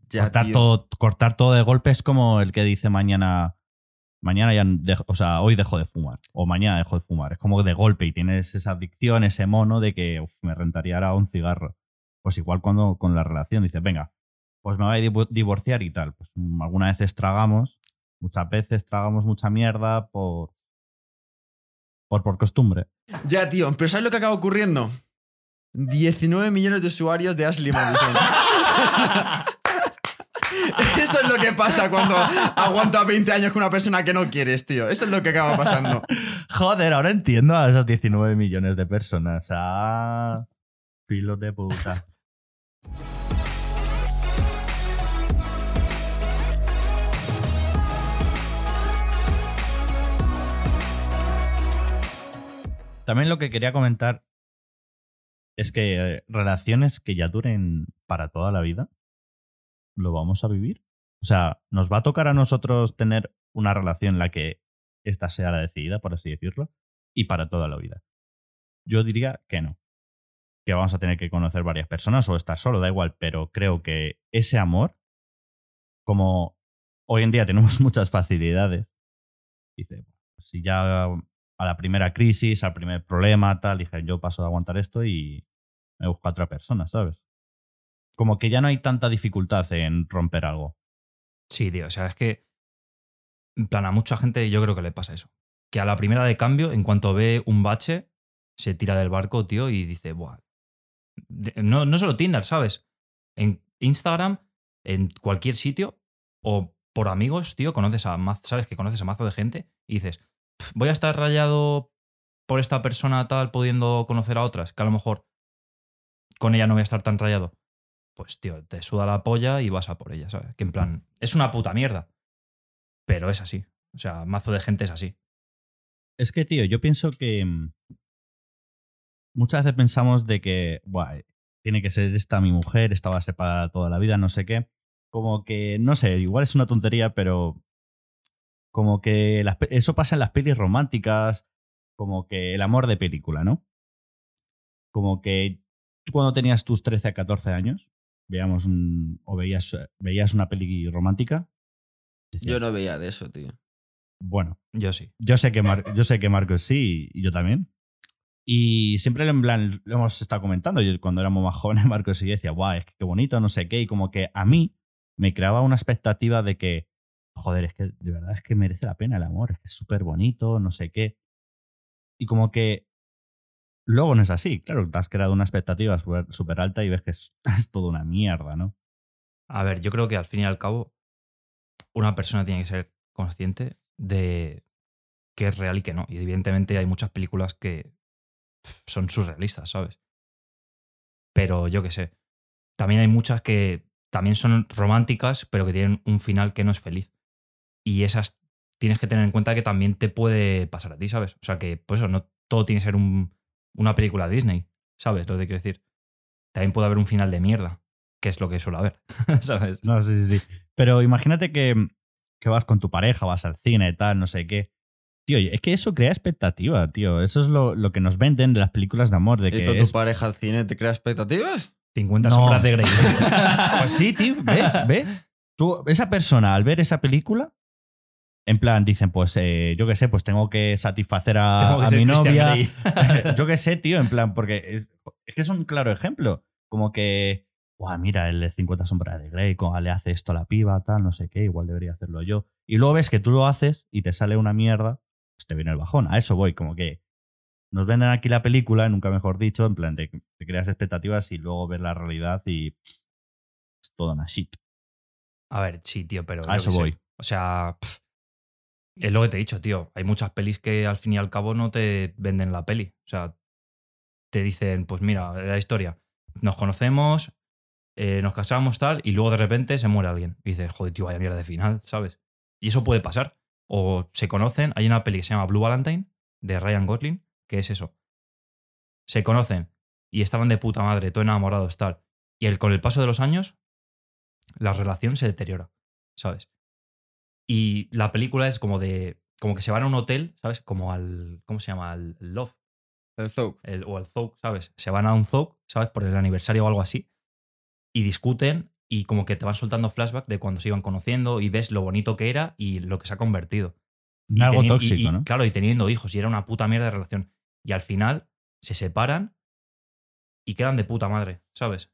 Ya, cortar, tío. todo, cortar todo de golpe es como el que dice mañana, mañana ya, dejo- o sea, hoy dejo de fumar, o mañana dejo de fumar. Es como de golpe y tienes esa adicción, ese mono de que uf, me rentaría ahora un cigarro. Pues igual cuando con la relación dices, venga, pues me voy a divo- divorciar y tal. Pues mm, alguna vez estragamos, muchas veces tragamos mucha mierda por, por, por costumbre. Ya, tío, pero ¿sabes lo que acaba ocurriendo? 19 millones de usuarios de Ashley Madison. *laughs* Eso es lo que pasa cuando aguantas 20 años con una persona que no quieres, tío. Eso es lo que acaba pasando. Joder, ahora entiendo a esos 19 millones de personas. Ah, filos de puta. También lo que quería comentar es que eh, relaciones que ya duren para toda la vida, ¿lo vamos a vivir? O sea, ¿nos va a tocar a nosotros tener una relación en la que esta sea la decidida, por así decirlo, y para toda la vida? Yo diría que no. Que vamos a tener que conocer varias personas o estar solo, da igual, pero creo que ese amor, como hoy en día tenemos *laughs* muchas facilidades, dice, pues si ya a la primera crisis, al primer problema, tal, dije, yo paso de aguantar esto y me busco a otra persona, ¿sabes? Como que ya no hay tanta dificultad en romper algo. Sí, tío. O sea, es que. En plan, a mucha gente yo creo que le pasa eso. Que a la primera de cambio, en cuanto ve un bache, se tira del barco, tío, y dice, Buah. No, no solo Tinder, ¿sabes? En Instagram, en cualquier sitio, o por amigos, tío, conoces a maz- sabes que conoces a mazo de gente y dices, "Pf, voy a estar rayado por esta persona tal, pudiendo conocer a otras, que a lo mejor con ella no voy a estar tan rayado pues tío, te suda la polla y vas a por ella, ¿sabes? Que en plan, es una puta mierda. Pero es así. O sea, mazo de gente es así. Es que, tío, yo pienso que mm, muchas veces pensamos de que, "Buah, tiene que ser esta mi mujer, esta va a ser para toda la vida, no sé qué. Como que, no sé, igual es una tontería, pero como que las eso pasa en las pelis románticas, como que el amor de película, ¿no? Como que tú cuando tenías tus 13 a 14 años, veíamos un, o veías, veías una peli romántica. decías, Yo no veía de eso, tío. Bueno, Yo sí. yo sé que, Mar- yo sé que Marcos sí y yo también. Y siempre en plan, lo hemos estado comentando. Yo cuando éramos más jóvenes, *laughs* Marcos y yo decía, guau, es que qué bonito, no sé qué. Y como que a mí me creaba una expectativa de que, joder, es que de verdad es que merece la pena el amor, es que es súper bonito, no sé qué. Y como que luego no es así. Claro, te has creado una expectativa súper alta y ves que es, *laughs* es toda una mierda, ¿no? A ver, yo creo que al fin y al cabo, una persona tiene que ser consciente de qué es real y qué no. Y evidentemente hay muchas películas que son surrealistas, ¿sabes? Pero yo qué sé. También hay muchas que también son románticas, pero que tienen un final que no es feliz. Y esas tienes que tener en cuenta que también te puede pasar a ti, ¿sabes? O sea que, por eso, no todo tiene que ser un- una película Disney, ¿sabes? Lo que quiero decir. También puede haber un final de mierda, que es lo que suele haber, *laughs* ¿sabes? No, sí, sí, sí. Pero imagínate que, que vas con tu pareja, vas al cine, tal, no sé qué. Tío, es que eso crea expectativa, tío. Eso es lo, lo que nos venden de las películas de amor. De ¿Y que con es- tu pareja al cine te crea expectativas? 50 No. sombras de Grey. *laughs* Pues sí, tío, ¿ves? ¿Ves? Tú, esa persona, al ver esa película, en plan, dicen, pues, eh, yo qué sé, pues tengo que satisfacer a, *laughs* que mi novia. *laughs* Yo qué sé, tío, en plan, porque es, es que es un claro ejemplo. Como que, Buah, mira, el de 50 sombras de Grey, como le hace esto a la piba, tal, no sé qué, igual debería hacerlo yo. Y luego ves que tú lo haces y te sale una mierda, pues te viene el bajón. A eso voy, como que nos venden aquí la película, nunca mejor dicho, en plan, que te creas expectativas y luego ves la realidad y pff, es toda una shit. A ver, sí, tío, pero. A eso sé. voy. O sea, es lo que te he dicho, tío. Hay muchas pelis que al fin y al cabo no te venden la peli. O sea, te dicen, pues mira, la historia. Nos conocemos, eh, nos casamos, tal, y luego de repente se muere alguien. Y dices, joder, tío, vaya mierda de final, ¿sabes? Y eso puede pasar. O se conocen, hay una peli que se llama Blue Valentine, de Ryan Gosling, que es eso. Se conocen y estaban de puta madre, todo enamorados, tal. Y el, con el paso de los años, la relación se deteriora, ¿sabes? Y la película es como de. como que se van a un hotel, ¿sabes? Como al. ¿Cómo se llama? Al Love. El Zouk. el- o al Zouk, ¿sabes? Se van a un Zouk, ¿sabes? Por el aniversario o algo así. Y discuten y como que te van soltando flashback de cuando se iban conociendo y ves lo bonito que era y lo que se ha convertido. Y algo y- tóxico, y, ¿no? Claro, y teniendo hijos, y era una puta mierda de relación. Y al final se separan y quedan de puta madre, ¿sabes?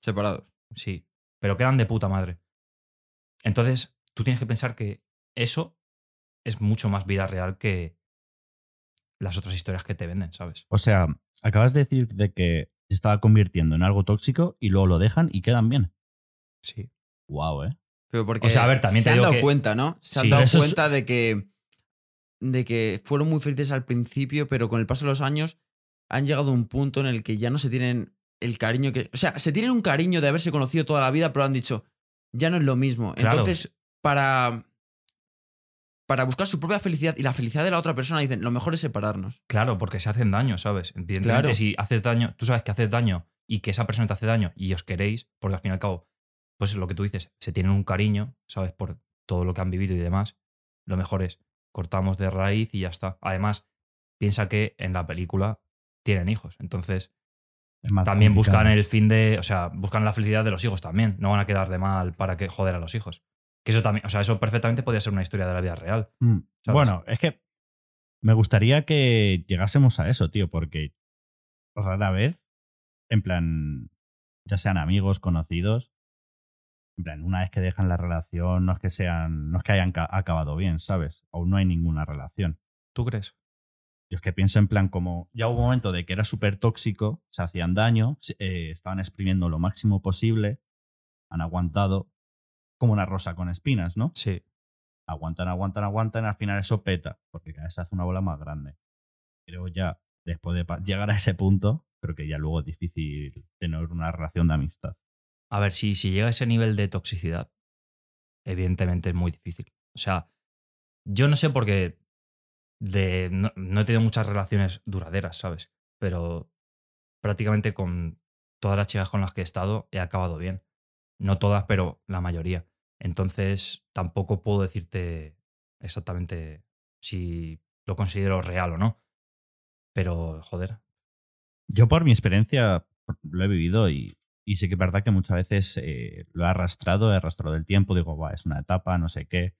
Separados. Sí, pero quedan de puta madre. Entonces, tú tienes que pensar que eso es mucho más vida real que las otras historias que te venden, ¿sabes? O sea, acabas de decir de que se estaba convirtiendo en algo tóxico y luego lo dejan y quedan bien. Sí. Wow, ¿eh? Pero porque O sea, a ver, también se te han digo dado que- cuenta, ¿no? Se han dado es- cuenta de que de que fueron muy felices al principio, pero con el paso de los años han llegado a un punto en el que ya no se tienen el cariño que, o sea, se tienen un cariño de haberse conocido toda la vida, pero han dicho, ya no es lo mismo. Claro. Entonces, para para buscar su propia felicidad y la felicidad de la otra persona dicen, lo mejor es separarnos. Claro, porque se hacen daño, ¿sabes? Evidentemente, Claro. si haces daño, tú sabes que haces daño y que esa persona te hace daño y os queréis, porque al fin y al cabo, pues es lo que tú dices, se tienen un cariño, ¿sabes? Por todo lo que han vivido y demás. Lo mejor es cortamos de raíz y ya está. Además, piensa que en la película tienen hijos, entonces también complicado. buscan el fin de, o sea, buscan la felicidad de los hijos también. No van a quedar de mal para que joder a los hijos. Que eso también, o sea, eso perfectamente podría ser una historia de la vida real. Mm. Bueno, es que me gustaría que llegásemos a eso, tío, porque rara vez, en plan, ya sean amigos, conocidos, en plan, una vez que dejan la relación, no es que sean, no es que hayan ca- acabado bien, ¿sabes? Aún no hay ninguna relación. ¿Tú crees? Yo es que pienso en plan como ya hubo un momento de que era súper tóxico, se hacían daño, eh, estaban exprimiendo lo máximo posible, han aguantado como una rosa con espinas, ¿no? Sí. aguantan, aguantan, aguantan, al final eso peta, porque cada vez se hace una bola más grande. Pero ya, después de llegar a ese punto, creo que ya luego es difícil tener una relación de amistad. A ver, si, si llega a ese nivel de toxicidad, evidentemente es muy difícil. O sea, yo no sé por qué de, no, no he tenido muchas relaciones duraderas, ¿sabes? Pero prácticamente con todas las chicas con las que he estado he acabado bien. No todas, pero la mayoría. Entonces tampoco puedo decirte exactamente si lo considero real o no. Pero, joder, Yo por mi experiencia lo he vivido y, y sí que es verdad que muchas veces eh, lo he arrastrado, he arrastrado el tiempo, digo, "Buah, es una etapa, no sé qué.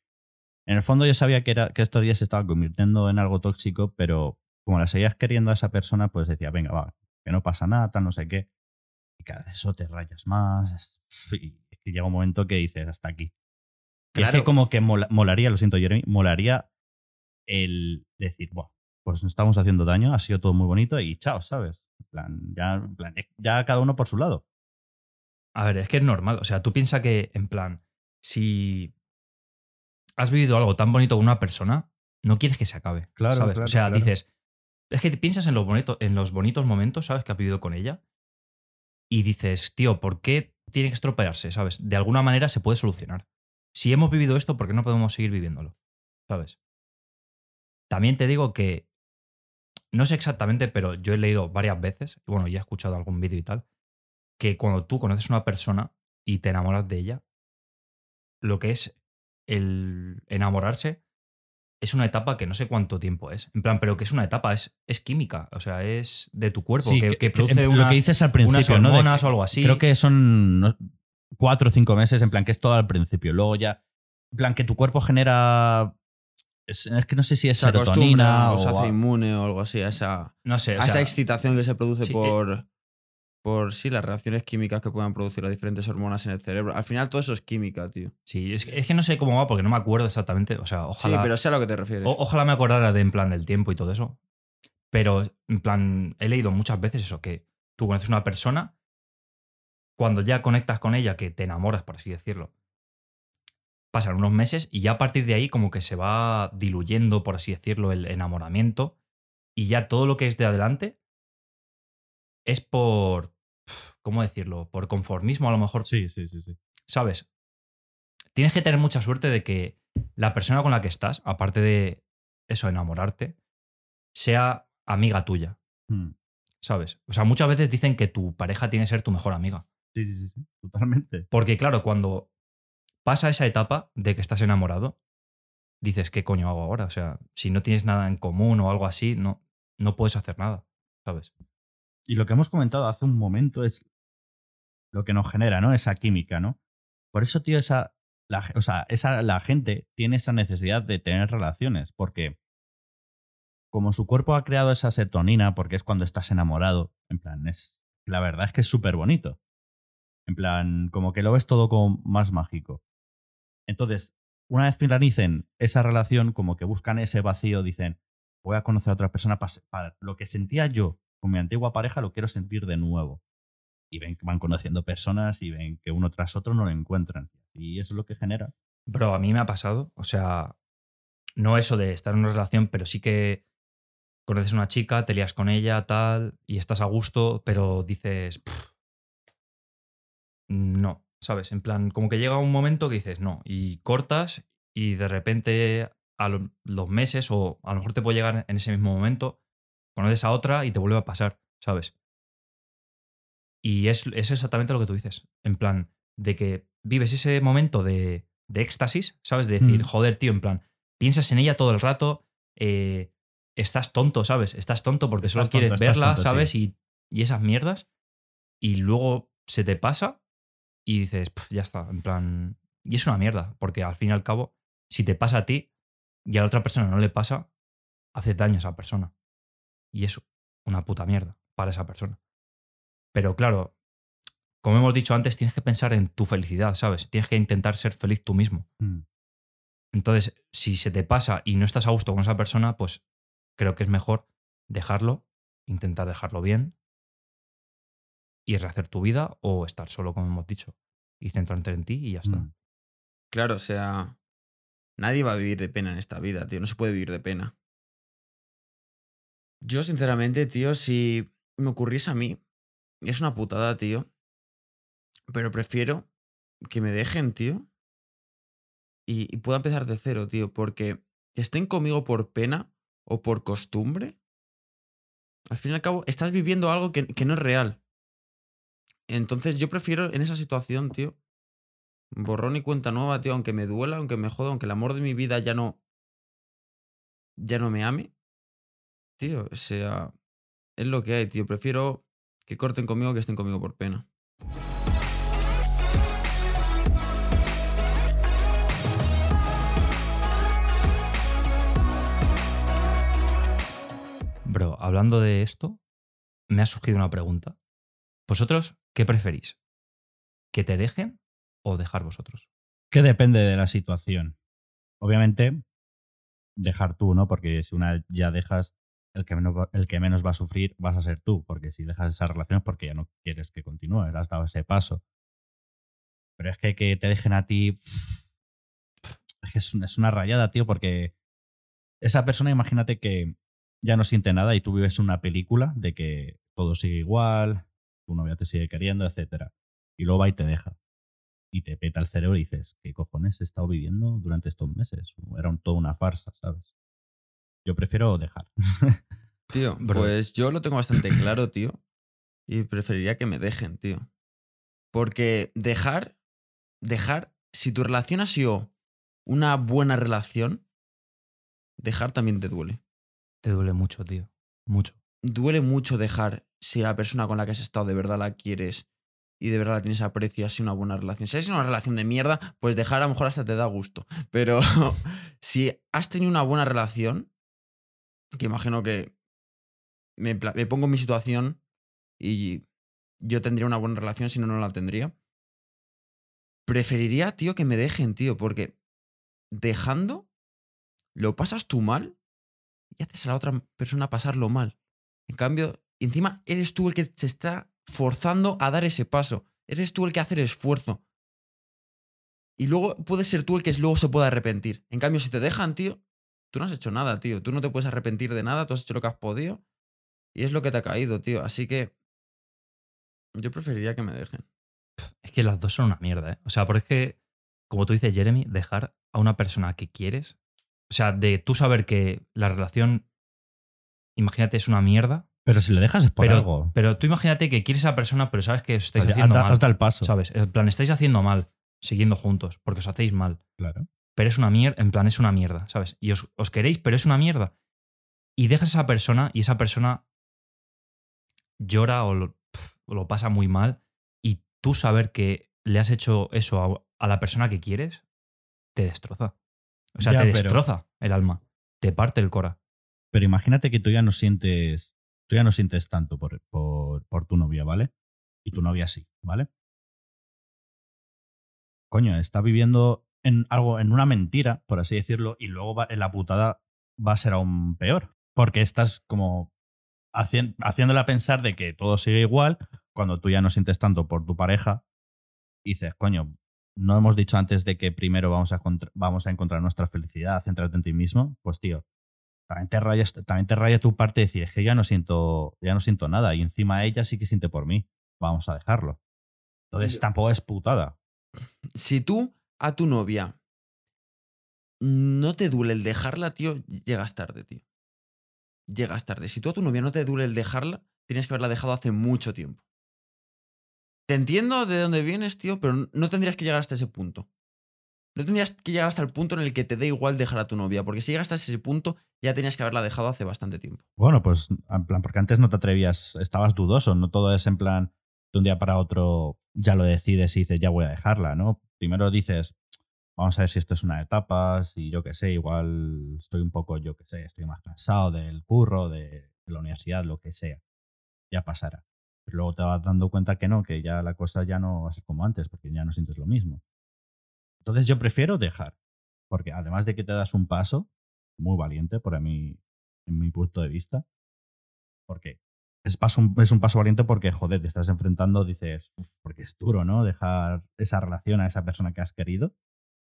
En el fondo yo sabía que, era, que estos días se estaban convirtiendo en algo tóxico, pero como la seguías queriendo a esa persona, pues decía, venga, va, que no pasa nada, tal, no sé qué. Y cada vez eso te rayas más. *laughs* Y es que llega un momento que dices, hasta aquí. Y es Claro. que como que mola- molaría, lo siento, Jeremy, molaría el decir, Buah, pues nos estamos haciendo daño, ha sido todo muy bonito y chao, ¿sabes? En plan, ya, plan, ya cada uno por su lado. A ver, es que es normal. O sea, tú piensas que, en plan, si has vivido algo tan bonito con una persona, no quieres que se acabe. Claro, ¿sabes? claro, o sea, claro. dices. Es que piensas en, lo bonito, en los bonitos momentos, ¿sabes? Que has vivido con ella. Y dices, tío, ¿por qué tiene que estropearse? ¿Sabes? De alguna manera se puede solucionar. Si hemos vivido esto, ¿por qué no podemos seguir viviéndolo? ¿Sabes? También te digo que. No sé exactamente, pero yo he leído varias veces, bueno, ya he escuchado algún vídeo y tal, que cuando tú conoces una persona y te enamoras de ella, lo que es el enamorarse es una etapa que no sé cuánto tiempo es. En plan, pero que es una etapa, es, es química, o sea, es de tu cuerpo, que, que produce unas, lo que dices al unas principio, ¿no? De- hormonas o algo así. Creo que son no, cuatro o cinco meses, en plan que es todo al principio. Luego ya, en plan que tu cuerpo genera. Es, es que no sé si es Se serotonina acostumbra o se o. hace inmune o algo así a esa, no sé, o a sea, esa excitación que se produce sí, eh. por, por sí, las reacciones químicas que puedan producir las diferentes hormonas en el cerebro. Al final todo eso es química, tío. sí, es, que- es que no sé cómo va porque no me acuerdo exactamente. O sea, ojalá. Sí, pero sé a lo que te refieres. O- ojalá me acordara de en plan del tiempo y todo eso. Pero en plan, he leído muchas veces eso, que tú conoces una persona, cuando ya conectas con ella, que te enamoras, por así decirlo, pasan unos meses y ya a partir de ahí como que se va diluyendo, por así decirlo, el enamoramiento y ya todo lo que es de adelante es por, ¿cómo decirlo? Por conformismo a lo mejor, Sí, sí, sí, sí. ¿sabes? Tienes que tener mucha suerte de que la persona con la que estás, aparte de eso, enamorarte, sea amiga tuya, Hmm. ¿sabes? O sea, muchas veces dicen que tu pareja tiene que ser tu mejor amiga. Sí, sí, sí, sí, totalmente. Porque claro, cuando pasa esa etapa de que estás enamorado, dices, ¿qué coño hago ahora? O sea, si no tienes nada en común o algo así, no, no puedes hacer nada, ¿sabes? Y lo que hemos comentado hace un momento es lo que nos genera, ¿no? Esa química, ¿no? Por eso, tío, esa, la, o sea, esa, la gente tiene esa necesidad de tener relaciones, porque como su cuerpo ha creado esa serotonina, porque es cuando estás enamorado, en plan, es, la verdad es que es súper bonito. En plan, como que lo ves todo como más mágico. Entonces, una vez finalicen esa relación, como que buscan ese vacío, dicen, voy a conocer a otra persona para, lo que sentía yo con mi antigua pareja, lo quiero sentir de nuevo. Y ven que van conociendo personas y ven que uno tras otro no lo encuentran. Y eso es lo que genera. Bro, a mí me ha pasado, o sea, no eso de estar en una relación, pero sí que conoces una chica, te lías con ella, tal, y estás a gusto, pero dices, no, ¿sabes? En plan, como que llega un momento que dices, no, y cortas y de repente a los meses o a lo mejor te puede llegar en ese mismo momento, conoces a otra y te vuelve a pasar, ¿sabes? Y es, exactamente lo que tú dices, en plan, de que vives ese momento de, de éxtasis, ¿sabes? De decir, mm. joder, tío, en plan, piensas en ella todo el rato, eh, estás tonto, ¿sabes? Estás tonto porque solo quieres verla, ¿sabes? Y, esas mierdas. Y luego se te pasa y dices, ya está, en plan. Y es una mierda, porque al fin y al cabo, si te pasa a ti y a la otra persona no le pasa, hace daño a esa persona. Y es una puta mierda para esa persona. Pero claro, como hemos dicho antes, tienes que pensar en tu felicidad, ¿sabes? Tienes que intentar ser feliz tú mismo. Mm. Entonces, si se te pasa y no estás a gusto con esa persona, pues creo que es mejor dejarlo, intentar dejarlo bien y rehacer tu vida o estar solo, como hemos dicho, y centrarte en ti y ya está. Mm. Claro, o sea, nadie va a vivir de pena en esta vida, tío, no se puede vivir de pena. Yo, sinceramente, tío, si me ocurriese a mí, es una putada, tío, pero prefiero que me dejen, tío, y, pueda empezar de cero, tío, porque que estén conmigo por pena o por costumbre, al fin y al cabo estás viviendo algo que, no es real. Entonces yo prefiero en esa situación, tío, borrón y cuenta nueva, tío, aunque me duela, aunque me joda, aunque el amor de mi vida ya no, ya no me ame. Tío, o sea, es lo que hay, tío. Prefiero que corten conmigo que estén conmigo por pena. Bro, hablando de esto, me ha surgido una pregunta. ¿Vosotros qué preferís? ¿Que te dejen o dejar vosotros? Que depende de la situación. Obviamente, dejar tú, ¿no? Porque si una ya dejas, el que, menos va, que a sufrir vas a ser tú. Porque si dejas esa relación es porque ya no quieres que continúe, has dado ese paso. Pero es que que te dejen a ti. Es, es una rayada, tío, porque esa persona, imagínate que ya no siente nada y tú vives una película de que todo sigue igual, tu novia te sigue queriendo, etc. Y luego va y te deja. Y te peta el cerebro y dices, ¿qué cojones he estado viviendo durante estos meses? Era un, toda una farsa, ¿sabes? Yo prefiero dejar. *laughs* Tío, pues yo lo tengo bastante *laughs* claro, tío. Y preferiría que me dejen, tío. Porque dejar, dejar, si tu relación ha sido una buena relación, dejar también te duele. Te duele mucho, tío. Mucho. Duele mucho dejar si la persona con la que has estado de verdad la quieres y de verdad la tienes aprecio y ha sido una buena relación. Si es una relación de mierda, pues dejar a lo mejor hasta te da gusto. Pero *laughs* si has tenido una buena relación, que imagino que me, pongo en mi situación y yo tendría una buena relación, si no, no la tendría. Preferiría, tío, que me dejen, tío, porque dejando, lo pasas tú mal y haces a la otra persona pasarlo mal. En cambio, encima eres tú el que se está forzando a dar ese paso. Eres tú el que hace el esfuerzo. Y luego puedes ser tú el que luego se pueda arrepentir. En cambio, si te dejan, tío, tú no has hecho nada, tío. Tú no te puedes arrepentir de nada, tú has hecho lo que has podido. Y es lo que te ha caído, tío. Así que yo preferiría que me dejen. Es que las dos son una mierda, ¿eh? O sea, porque es que, como tú dices, Jeremy, dejar a una persona que quieres o sea, de tú saber que la relación, imagínate, es una mierda. Pero si le dejas es por pero, algo. Pero tú imagínate que quieres a esa persona, pero sabes que os estáis haciendo mal. Hasta el paso. ¿Sabes? En plan, estáis haciendo mal, siguiendo juntos, porque os hacéis mal. Claro. Pero es una mierda, en plan, es una mierda, ¿sabes? Y os, queréis, pero es una mierda. Y dejas a esa persona y esa persona llora o lo, pasa muy mal. Y tú saber que le has hecho eso a la persona que quieres, te destroza. O sea, te destroza el alma, te parte el cora. Pero imagínate que tú ya no sientes, tú ya no sientes tanto por, por, tu novia, ¿vale? Y tu novia sí, ¿vale? Coño, está viviendo en algo, en una mentira, por así decirlo, y luego va- en la putada va a ser aún peor. Porque estás como hacien- haciéndola pensar de que todo sigue igual cuando tú ya no sientes tanto por tu pareja y dices, coño, no hemos dicho antes de que primero vamos a, vamos a encontrar nuestra felicidad, centrarte en ti mismo. Pues tío, también te raya, también te raya tu parte de decir, es que ya no siento, ya no siento nada y encima ella sí que siente por mí. Vamos a dejarlo. Entonces tampoco es putada. Si tú a tu novia no te duele el dejarla, tío, llegas tarde, tío. Llegas tarde. Si tú a tu novia no te duele el dejarla, tienes que haberla dejado hace mucho tiempo. Te entiendo de dónde vienes, tío, pero no tendrías que llegar hasta ese punto. No tendrías que llegar hasta el punto en el que te dé igual dejar a tu novia, porque si llegas hasta ese punto, ya tenías que haberla dejado hace bastante tiempo. Bueno, pues en plan, porque antes no te atrevías, estabas dudoso, no todo es en plan de un día para otro ya lo decides y dices ya voy a dejarla, ¿no? Primero dices, vamos a ver si esto es una etapa, si yo qué sé, igual estoy un poco, yo qué sé, estoy más cansado del curro, de, la universidad, lo que sea. Ya pasará. Pero luego te vas dando cuenta que no, que ya la cosa ya no va a ser como antes, porque ya no sientes lo mismo. Entonces yo prefiero dejar, porque además de que te das un paso muy valiente, por mí, en mi punto de vista, porque es, paso, es un paso valiente porque, joder, te estás enfrentando, dices, "Uf, porque es duro, ¿no? Dejar esa relación a esa persona que has querido.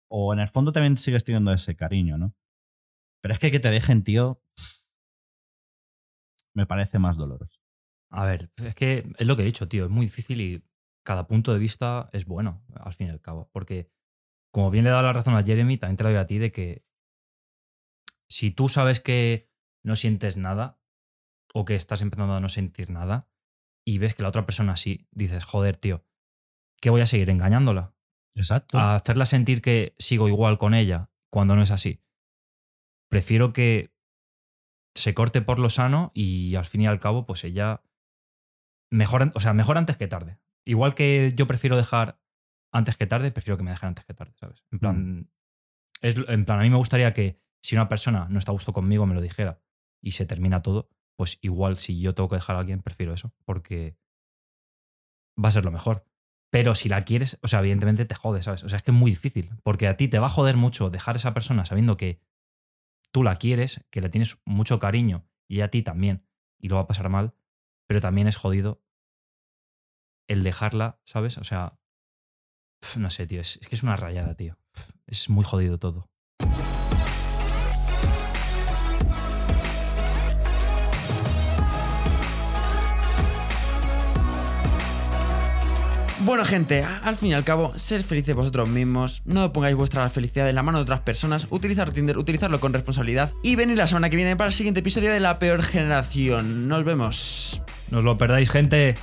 O en el fondo también sigues teniendo ese cariño, ¿no? Pero es que que te dejen, tío, me parece más doloroso. A ver, es que es lo que he dicho, tío. Es muy difícil y cada punto de vista es bueno, al fin y al cabo. Porque, como bien le he dado la razón a Jeremy, también te la doy a ti de que si tú sabes que no sientes nada o que estás empezando a no sentir nada y ves que la otra persona sí, dices, joder, tío, ¿qué voy a seguir engañándola? Exacto. a hacerla sentir que sigo igual con ella cuando no es así. Prefiero que se corte por lo sano y al fin y al cabo, pues ella. Mejor, o sea, mejor antes que tarde. Igual que yo prefiero dejar antes que tarde, prefiero que me dejen antes que tarde, ¿sabes? En plan. Es, en plan, a mí me gustaría que si una persona no está a gusto conmigo, me lo dijera y se termina todo, pues igual si yo tengo que dejar a alguien, prefiero eso, porque va a ser lo mejor. Pero si la quieres, o sea, evidentemente te jode, ¿sabes? O sea, es que es muy difícil. Porque a ti te va a joder mucho dejar a esa persona sabiendo que tú la quieres, que le tienes mucho cariño y a ti también, y lo va a pasar mal. Pero también es jodido el dejarla, ¿sabes? O sea, no sé, tío. Es, es que es una rayada, tío. Es muy jodido todo. Bueno, gente, al fin y al cabo, ser felices vosotros mismos, no pongáis vuestra felicidad en la mano de otras personas, utilizar Tinder, utilizarlo con responsabilidad y venir la semana que viene para el siguiente episodio de La Peor Generación. Nos vemos. No os lo perdáis, gente.